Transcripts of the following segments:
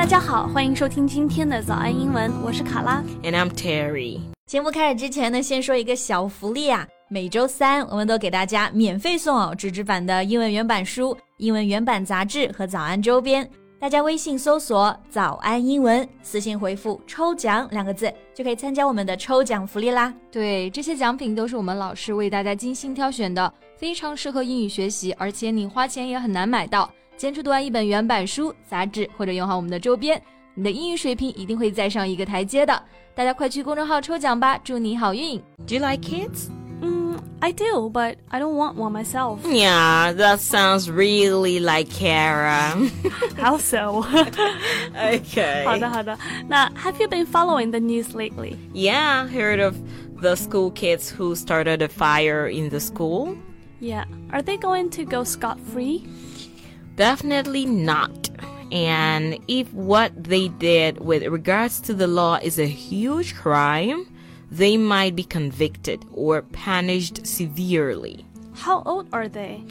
大家好，欢迎收听今天的早安英文，我是卡拉。And I'm Terry. 节目开始之前呢，先说一个小福利啊！每周三我们都给大家免费送哦纸质版的英文原版书、英文原版杂志和早安周边。大家微信搜索“早安英文”，私信回复“抽奖”两个字，就可以参加我们的抽奖福利啦。对，这些奖品都是我们老师为大家精心挑选的，非常适合英语学习，而且你花钱也很难买到。坚持读完一本原版书、杂志，或者用好我们的周边，你的英语水平一定会再上一个台阶的。大家快去公众号抽奖吧，祝你好运！ Do you like kids? Mm, I do, but I don't want one myself. Yeah, that sounds really like Kara. How so? okay. 好的，好的。那 Have you been following the news lately? Yeah, heard of the school kids who started a fire in the school? Yeah. Are they going to go scot free? Definitely not. And if what they did with regards to the law is a huge crime, they might be convicted or punished severely. How old are they?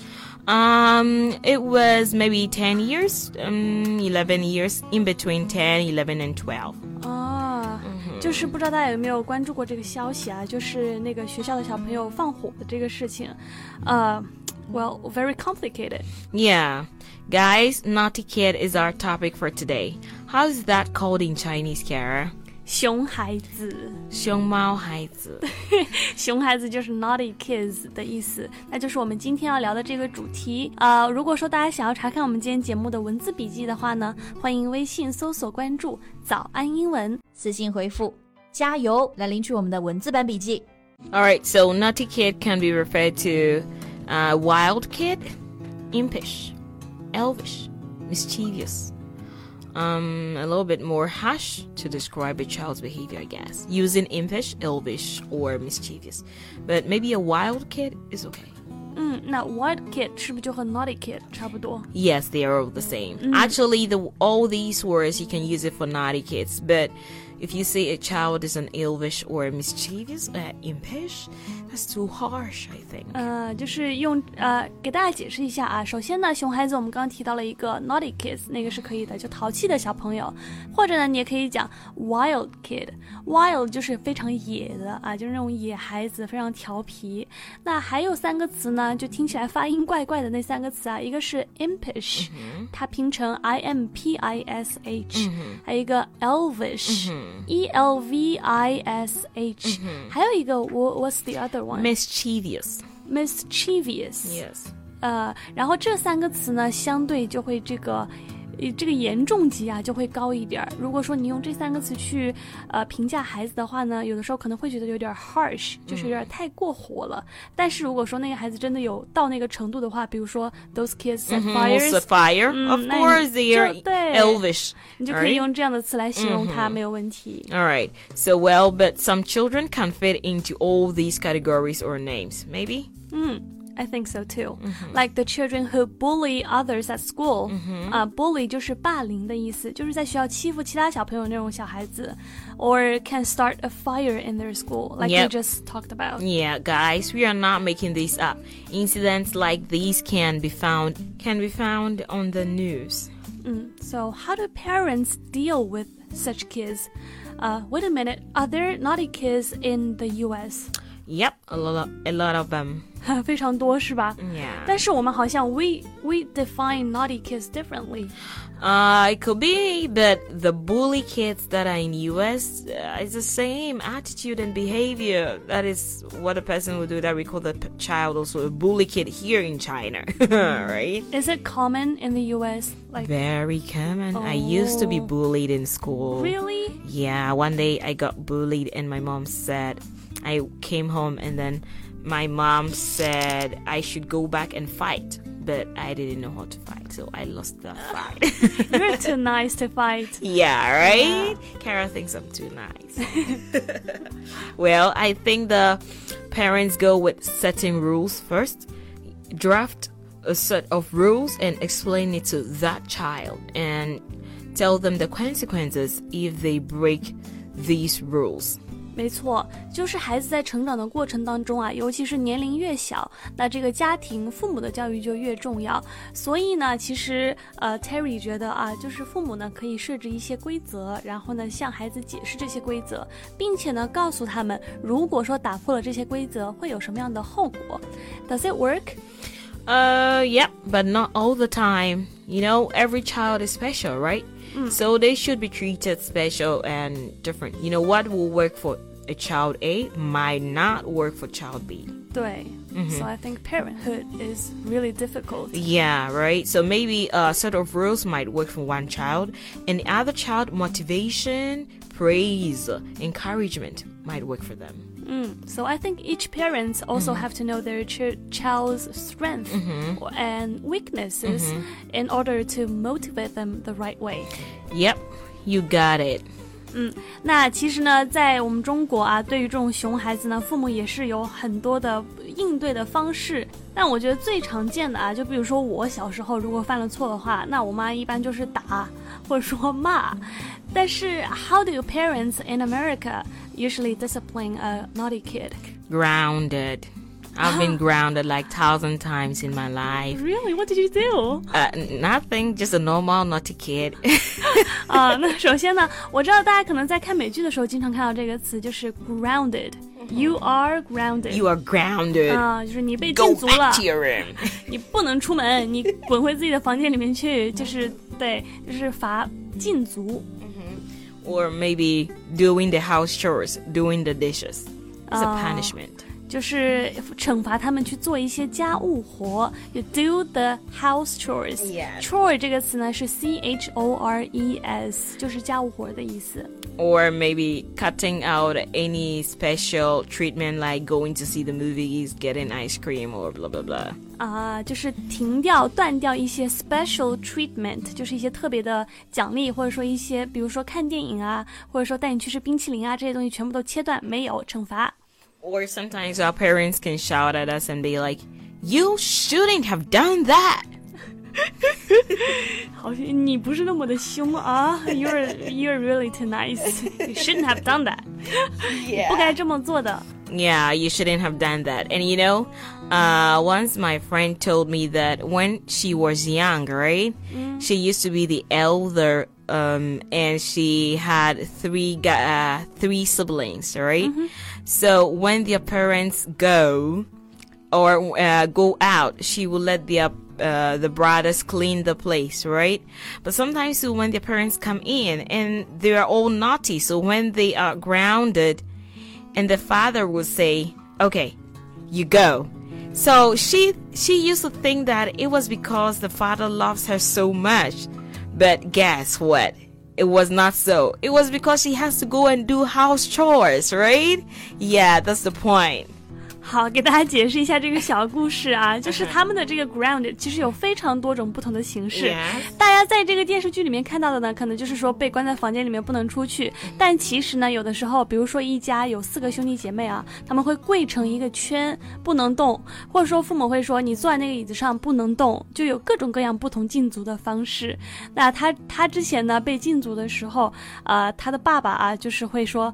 Um, it was maybe 10 years, um, 11 years, in between 10, 11, and 12. 啊，就是不知道大家有没有关注过这个消息啊？就是那个学校的小朋友放火的这个事情，呃、w e l l very complicated. Yeah. Guys, naughty kid is our topic for today. How is that called in Chinese, Kara? 熊孩子，熊猫孩子。熊孩子就是 naughty kids 的意思，那就是我们今天要聊的这个主题。呃，如果说大家想要查看我们今天节目的文字笔记的话呢，欢迎微信搜索关注“早安英文私信回复“加油”来领取我们的文字版笔记。 All right, so naughty kid can be referred to uh, wild kid, impish, elvish, mischievous. Um, a little bit more harsh to describe a child's behavior, I guess, using impish, elvish, or mischievous. But maybe a wild kid is okay. 嗯，那 wild kid 是不是就和 naughty kid 差不多？ Yes, they are all the same. Actually, the all these words you can use it for naughty kids, but if you say a child is an elvish or mischievous, uh, impish, that's too harsh, I think. 呃，就是用呃给大家解释一下啊。首先呢，熊孩子我们刚刚提到了一个 naughty kids，那个是可以的，就淘气的小朋友，或者呢，你也可以讲 wild kid。wild 就是非常野的啊，就是那种野孩子，非常调皮。那还有三个词呢，就听起来发音怪怪的那三个词啊，一个是 impish，、它拼成 i m p i s h，、还有一个 elvish，e l v i s h，、还有一个我 what's the other one？ Mischievous. mischievous， Yes. 呃，然后这三个词呢，相对就会这个。 呃这个严重级啊就会高一点儿。如果说你用这三个词去呃评价孩子的话呢，有的时候可能会觉得有点 harsh，就是有点太过火了。但是如果说那个孩子真的有到那个程度的话，比如说 those kids set Mhm, fires，、 set fire. Mm, of 那你 course, they are 就对 elvish. 你就可以 right? 用这样的词来形容它，没有问题。 All right. So, well, but some children can fit into all these categories or names. Maybe? I think so too. Like the children who bully others at school. 啊、b u l l y 就是霸凌的意思，就是在学校欺负其他小朋友那种小孩子。Or can start a fire in their school, like Yep. we just talked about. Yeah, guys, we are not making these up. Incidents like these can be found can be found on the news. So how do parents deal with such kids? Uh, wait a minute, are there naughty kids in the U.S.? Yep, a lot, a lot of them. 非常多是吧？ Yeah. 但是我们好像 we we define naughty kids differently. Uh, it could be, but the bully kids that are in US, uh, it's the same attitude and behavior. That is what a person would do. That we call the p- child also a bully kid here in China, right? Is it common in the U.S.? Like Very common. I used to be Oh. bullied in school. really? Yeah, one day I got bullied, and my mom said, I came home, and then my mom said I should go back and fight, but I didn't know how to fight, so I lost the fight. You're too nice to fight. yeah, right? Kara thinks I'm too nice. well, I think the parents go with setting rules first, draft a set of rules, and explain it to that child, and tell them the consequences if they break these rules. 没错，就是孩子在成长的过程当中啊，尤其是年龄越小，那这个家庭父母的教育就越重要。所以呢，其实呃，Terry 觉得啊，就是父母呢可以设置一些规则，然后呢向孩子解释这些规则，并且呢告诉他们，如果说打破了这些规则，会有什么样的后果。Does it work? Uh, yep, but not all the time. You know, every child is special, right? Mm. So they should be treated special and different. You know, what will work for a child A might not work for child B. 对、s mm-hmm. o I think parenthood is really difficult. Yeah, right. So maybe a set of rules might work for one child, and the other child, motivation, praise, encouragement might work for them. So I think each parents also have to know their ch- child's strength and weaknesses in order to motivate them the right way. Yep, you got it. 那其实呢，在我们中国啊，对于这种熊孩子呢，父母也是有很多的应对的方式。但我觉得最常见的啊，就比如说我小时候如果犯了错的话，那我妈一般就是打或者说骂。 但是 How do parents in America usually discipline a naughty kid? Grounded. I've been grounded like thousand times in my life. Really? What did you do? Uh, nothing, just a normal naughty kid. 啊，那首先呢，我知道大家可能在看美剧的时候经常看到这个词，就是 grounded。You are grounded。 you are grounded. 啊，就是你被 Go 禁足了 back，to your room. 你不能出门，你滚回自己的房间里面去，就是对，就是罚禁足。 Or maybe doing the house chores, doing the dishes. It's a Oh. punishment. 就是惩罚他们去做一些家务活，you do the house chores。 Yes. chore 这个词呢是 c h o r e s，就是家务活的意思。 Or maybe cutting out any special treatment like going to see the movies, getting ice cream, or blah blah blah. 啊、就是停掉、断掉一些 special treatment，就是一些特别的奖励，或者说一些，比如说看电影啊，或者说带你去吃冰淇淋啊，这些东西全部都切断，没有惩罚。 Or sometimes our parents can shout at us and be like, You shouldn't have done that. 好，你不是那么的凶啊！You're you're really too nice. You shouldn't have done that. 不该这么做的。 Yeah, you shouldn't have done that. And you know, uh, once my friend told me that when she was young, right? She used to be the elder, um, and she had three, gu- uh, three siblings, right? So when their parents go, or uh, go out, she will let the uh, the brothers clean the place, right? But sometimes too, when the parents come in and they are all naughty, so when they are grounded, and the father would say, "Okay, you go." So she she used to think that it was because the father loves her so much, but guess what? It was not so. It was because she has to go and do house chores, right? Yeah, that's the point. 好，给大家解释一下这个小故事啊，就是他们的这个 ground 其实有非常多种不同的形式。大家在这个电视剧里面看到的呢，可能就是说被关在房间里面不能出去，但其实呢，有的时候，比如说一家有四个兄弟姐妹啊，他们会跪成一个圈，不能动，或者说父母会说你坐在那个椅子上不能动，就有各种各样不同禁足的方式。那他他之前呢被禁足的时候，呃，他的爸爸啊就是会说。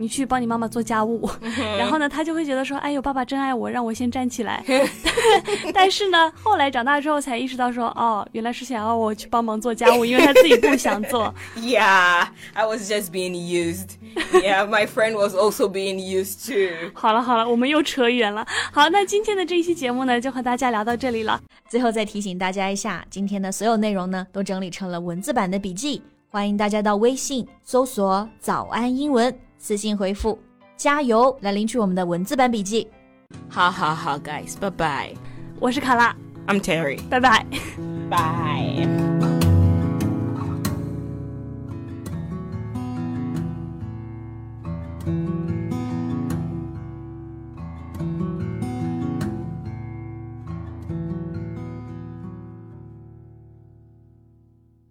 你去帮你妈妈做家务，然后呢，他就会觉得说，哎呦，爸爸真爱我，让我先站起来。但是呢，后来长大之后才意识到说，哦，原来是想要我去帮忙做家务，因为他自己不想做。Yeah, I was just being used. Yeah, my friend was also being used too. 好了好了，我们又扯远了。好，那今天的这一期节目呢，就和大家聊到这里了。最后再提醒大家一下，今天的所有内容呢都整理成了文字版的笔记，欢迎大家到微信搜索“早安英文”，私信回复加油来领取我们的文字版笔记。好好好 guys 拜拜。我是卡拉。I'm terry 拜拜。bye